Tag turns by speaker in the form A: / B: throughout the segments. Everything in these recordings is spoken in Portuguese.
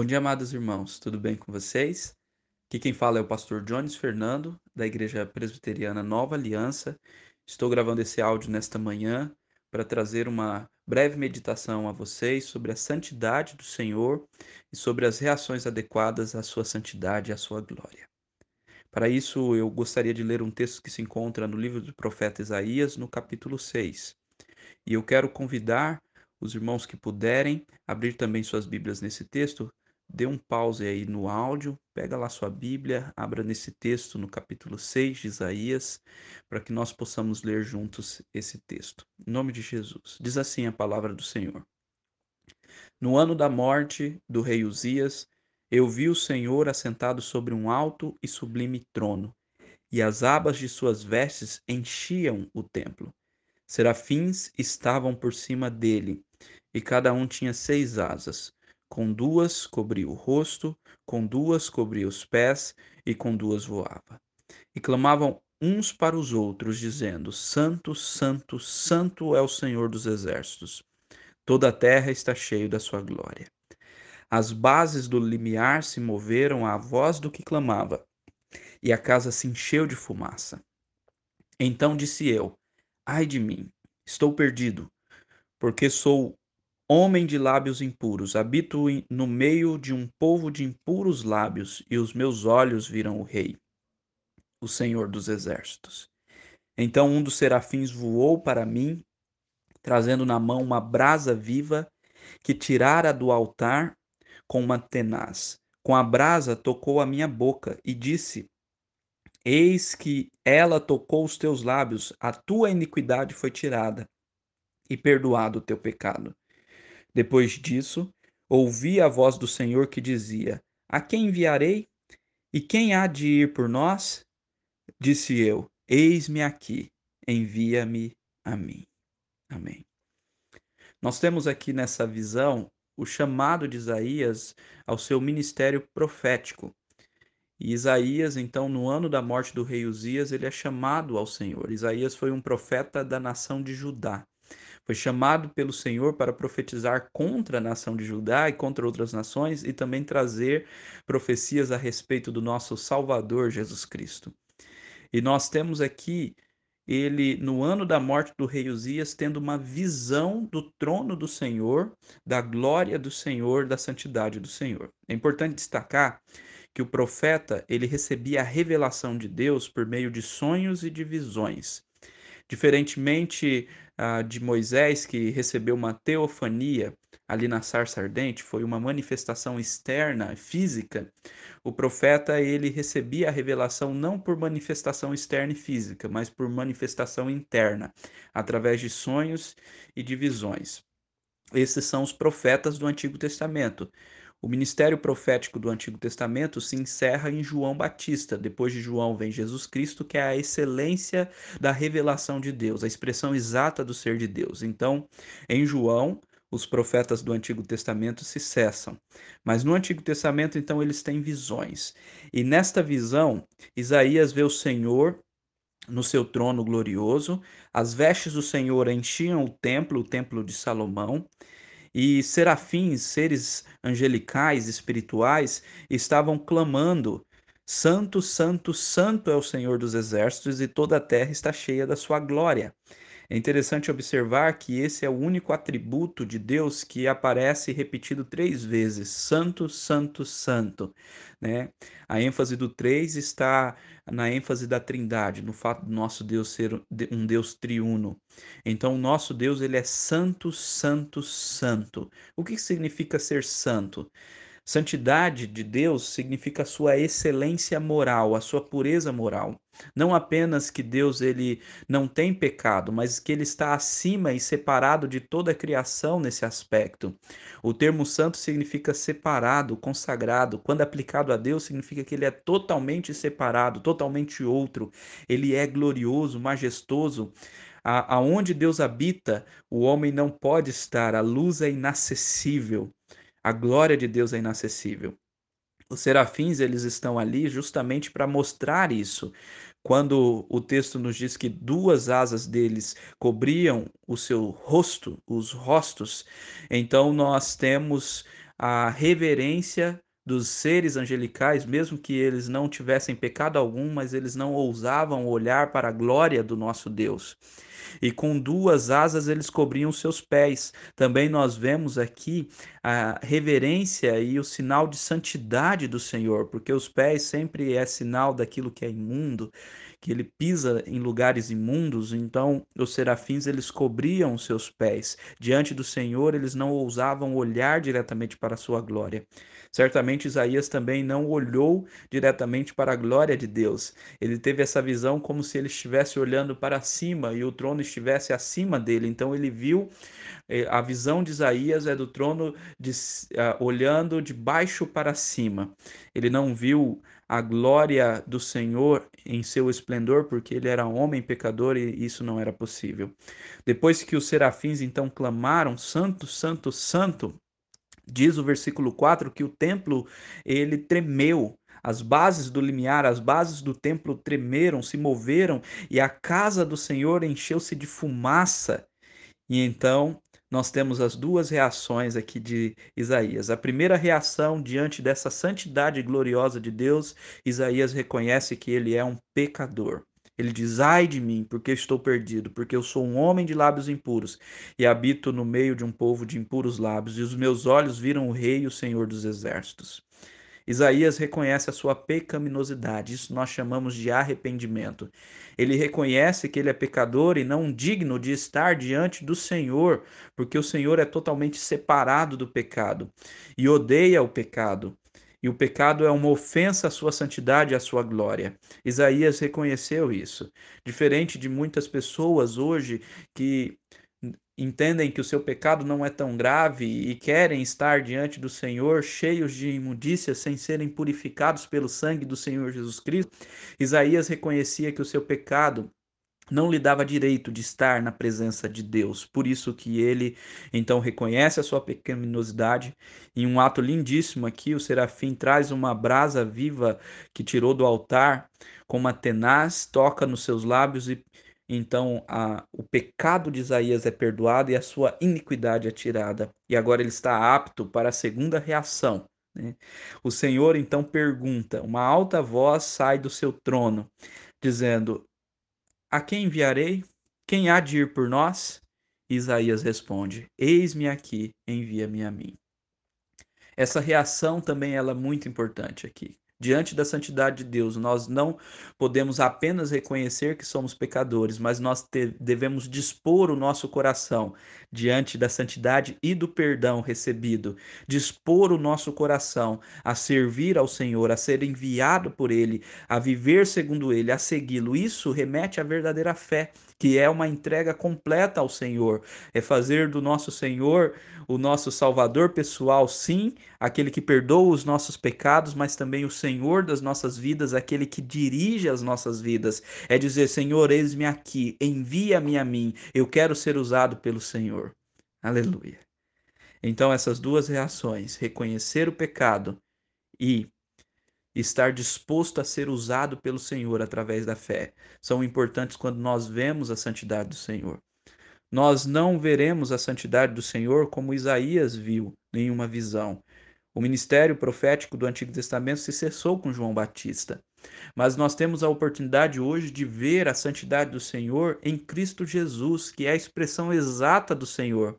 A: Bom dia, amados irmãos, tudo bem com vocês? Aqui quem fala é o pastor Jones Fernando, da Igreja Presbiteriana Nova Aliança. Estou gravando esse áudio nesta manhã para trazer uma breve meditação a vocês sobre a santidade do Senhor e sobre as reações adequadas à sua santidade e à sua glória. Para isso, eu gostaria de ler um texto que se encontra no livro do profeta Isaías, no capítulo 6. E eu quero convidar os irmãos que puderem abrir também suas Bíblias nesse texto, dê um pause aí no áudio, pega lá sua Bíblia, abra nesse texto no capítulo 6 de Isaías, para que nós possamos ler juntos esse texto. Em nome de Jesus. Diz assim a palavra do Senhor. No ano da morte do rei Uzias, eu vi o Senhor assentado sobre um alto e sublime trono, e as abas de suas vestes enchiam o templo. Serafins estavam por cima dele, e cada um tinha seis asas com duas cobria o rosto, com duas cobria os pés, e com duas voava. E clamavam uns para os outros, dizendo: Santo, Santo, Santo é o Senhor dos exércitos. Toda a terra está cheia da sua glória. As bases do limiar se moveram à voz do que clamava, e a casa se encheu de fumaça. Então disse eu: Ai de mim, estou perdido, porque sou Homem de lábios impuros, habito no meio de um povo de impuros lábios, e os meus olhos viram o Rei, o Senhor dos Exércitos. Então um dos serafins voou para mim, trazendo na mão uma brasa viva que tirara do altar com uma tenaz. Com a brasa tocou a minha boca e disse: Eis que ela tocou os teus lábios, a tua iniquidade foi tirada e perdoado o teu pecado. Depois disso, ouvi a voz do Senhor que dizia: A quem enviarei? E quem há de ir por nós? Disse eu: Eis-me aqui, envia-me a mim. Amém. Nós temos aqui nessa visão o chamado de Isaías ao seu ministério profético. E Isaías, então, no ano da morte do rei Uzias, ele é chamado ao Senhor. Isaías foi um profeta da nação de Judá. Foi chamado pelo Senhor para profetizar contra a nação de Judá e contra outras nações e também trazer profecias a respeito do nosso Salvador Jesus Cristo. E nós temos aqui ele, no ano da morte do rei Uzias, tendo uma visão do trono do Senhor, da glória do Senhor, da santidade do Senhor. É importante destacar que o profeta ele recebia a revelação de Deus por meio de sonhos e de visões. Diferentemente ah, de Moisés, que recebeu uma teofania ali na sarça ardente, foi uma manifestação externa, física, o profeta ele recebia a revelação não por manifestação externa e física, mas por manifestação interna, através de sonhos e de visões. Esses são os profetas do Antigo Testamento. O ministério profético do Antigo Testamento se encerra em João Batista. Depois de João vem Jesus Cristo, que é a excelência da revelação de Deus, a expressão exata do ser de Deus. Então, em João, os profetas do Antigo Testamento se cessam. Mas no Antigo Testamento, então, eles têm visões. E nesta visão, Isaías vê o Senhor no seu trono glorioso, as vestes do Senhor enchiam o templo, o templo de Salomão, e serafins, seres angelicais, espirituais, estavam clamando: Santo, Santo, Santo é o Senhor dos exércitos, e toda a terra está cheia da sua glória. É interessante observar que esse é o único atributo de Deus que aparece repetido três vezes: Santo, Santo, Santo. Né? A ênfase do três está na ênfase da Trindade, no fato do nosso Deus ser um Deus triuno. Então, o nosso Deus ele é Santo, Santo, Santo. O que significa ser santo? Santidade de Deus significa a sua excelência moral, a sua pureza moral. Não apenas que Deus ele não tem pecado, mas que ele está acima e separado de toda a criação nesse aspecto. O termo santo significa separado, consagrado. Quando aplicado a Deus, significa que ele é totalmente separado, totalmente outro. Ele é glorioso, majestoso. Aonde Deus habita, o homem não pode estar, a luz é inacessível. A glória de Deus é inacessível. Os serafins, eles estão ali justamente para mostrar isso. Quando o texto nos diz que duas asas deles cobriam o seu rosto, os rostos, então nós temos a reverência dos seres angelicais, mesmo que eles não tivessem pecado algum, mas eles não ousavam olhar para a glória do nosso Deus e com duas asas eles cobriam seus pés. Também nós vemos aqui a reverência e o sinal de santidade do Senhor, porque os pés sempre é sinal daquilo que é imundo, que ele pisa em lugares imundos, então os serafins eles cobriam seus pés. Diante do Senhor, eles não ousavam olhar diretamente para a sua glória. Certamente Isaías também não olhou diretamente para a glória de Deus. Ele teve essa visão como se ele estivesse olhando para cima e o trono estivesse acima dele. Então ele viu eh, a visão de Isaías é do trono de, uh, olhando de baixo para cima. Ele não viu a glória do Senhor em seu esplendor, porque ele era homem pecador e isso não era possível. Depois que os serafins então clamaram: Santo, Santo, Santo, Diz o versículo 4 que o templo ele tremeu, as bases do limiar, as bases do templo tremeram, se moveram e a casa do Senhor encheu-se de fumaça. E então nós temos as duas reações aqui de Isaías. A primeira reação diante dessa santidade gloriosa de Deus, Isaías reconhece que ele é um pecador. Ele diz: Ai de mim, porque estou perdido, porque eu sou um homem de lábios impuros e habito no meio de um povo de impuros lábios, e os meus olhos viram o Rei o Senhor dos Exércitos. Isaías reconhece a sua pecaminosidade, isso nós chamamos de arrependimento. Ele reconhece que ele é pecador e não digno de estar diante do Senhor, porque o Senhor é totalmente separado do pecado e odeia o pecado e o pecado é uma ofensa à sua santidade e à sua glória. Isaías reconheceu isso. Diferente de muitas pessoas hoje que entendem que o seu pecado não é tão grave e querem estar diante do Senhor cheios de imundícia sem serem purificados pelo sangue do Senhor Jesus Cristo, Isaías reconhecia que o seu pecado não lhe dava direito de estar na presença de Deus. Por isso que ele então reconhece a sua pecaminosidade. Em um ato lindíssimo aqui, o serafim traz uma brasa viva que tirou do altar com uma tenaz, toca nos seus lábios e então a, o pecado de Isaías é perdoado e a sua iniquidade é tirada. E agora ele está apto para a segunda reação. Né? O Senhor então pergunta: uma alta voz sai do seu trono, dizendo: a quem enviarei? Quem há de ir por nós? Isaías responde: Eis-me aqui, envia-me a mim. Essa reação também ela é muito importante aqui. Diante da santidade de Deus, nós não podemos apenas reconhecer que somos pecadores, mas nós devemos dispor o nosso coração diante da santidade e do perdão recebido, dispor o nosso coração a servir ao Senhor, a ser enviado por Ele, a viver segundo Ele, a segui-lo. Isso remete à verdadeira fé que é uma entrega completa ao Senhor. É fazer do nosso Senhor o nosso Salvador pessoal, sim, aquele que perdoa os nossos pecados, mas também o Senhor das nossas vidas, aquele que dirige as nossas vidas. É dizer: Senhor, eis-me aqui, envia-me a mim, eu quero ser usado pelo Senhor. Aleluia. Então, essas duas reações, reconhecer o pecado e estar disposto a ser usado pelo Senhor através da fé são importantes quando nós vemos a santidade do Senhor. Nós não veremos a santidade do Senhor como Isaías viu em uma visão. O ministério profético do Antigo Testamento se cessou com João Batista. Mas nós temos a oportunidade hoje de ver a santidade do Senhor em Cristo Jesus, que é a expressão exata do Senhor.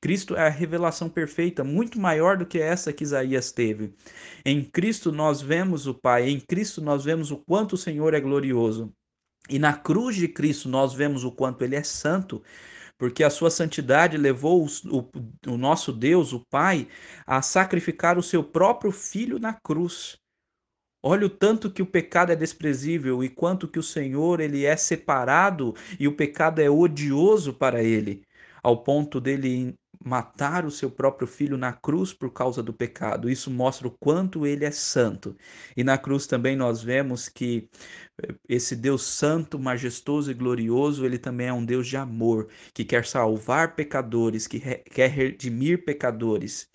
A: Cristo é a revelação perfeita, muito maior do que essa que Isaías teve. Em Cristo nós vemos o Pai, em Cristo nós vemos o quanto o Senhor é glorioso. E na cruz de Cristo nós vemos o quanto ele é santo porque a sua santidade levou o, o, nosso Deus, o Pai, a sacrificar o seu próprio filho na cruz. Olha o tanto que o pecado é desprezível e quanto que o Senhor ele é separado e o pecado é odioso para ele, ao ponto dele matar o seu próprio filho na cruz por causa do pecado. Isso mostra o quanto ele é santo. E na cruz também nós vemos que esse Deus santo, majestoso e glorioso, ele também é um Deus de amor, que quer salvar pecadores, que quer redimir pecadores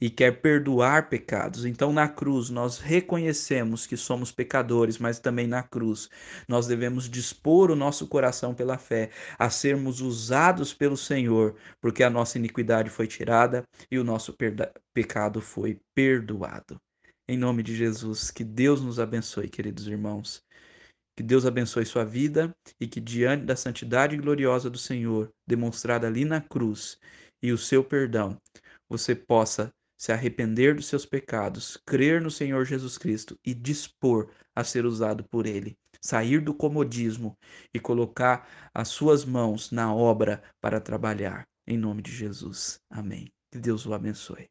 A: e quer perdoar pecados. Então, na cruz, nós reconhecemos que somos pecadores, mas também na cruz, nós devemos dispor o nosso coração pela fé a sermos usados pelo Senhor, porque a nossa iniquidade foi tirada e o nosso pecado foi perdoado. Em nome de Jesus, que Deus nos abençoe, queridos irmãos. Que Deus abençoe sua vida e que, diante da santidade gloriosa do Senhor, demonstrada ali na cruz, e o seu perdão, você possa se arrepender dos seus pecados, crer no Senhor Jesus Cristo e dispor a ser usado por Ele. Sair do comodismo e colocar as suas mãos na obra para trabalhar. Em nome de Jesus. Amém. Que Deus o abençoe.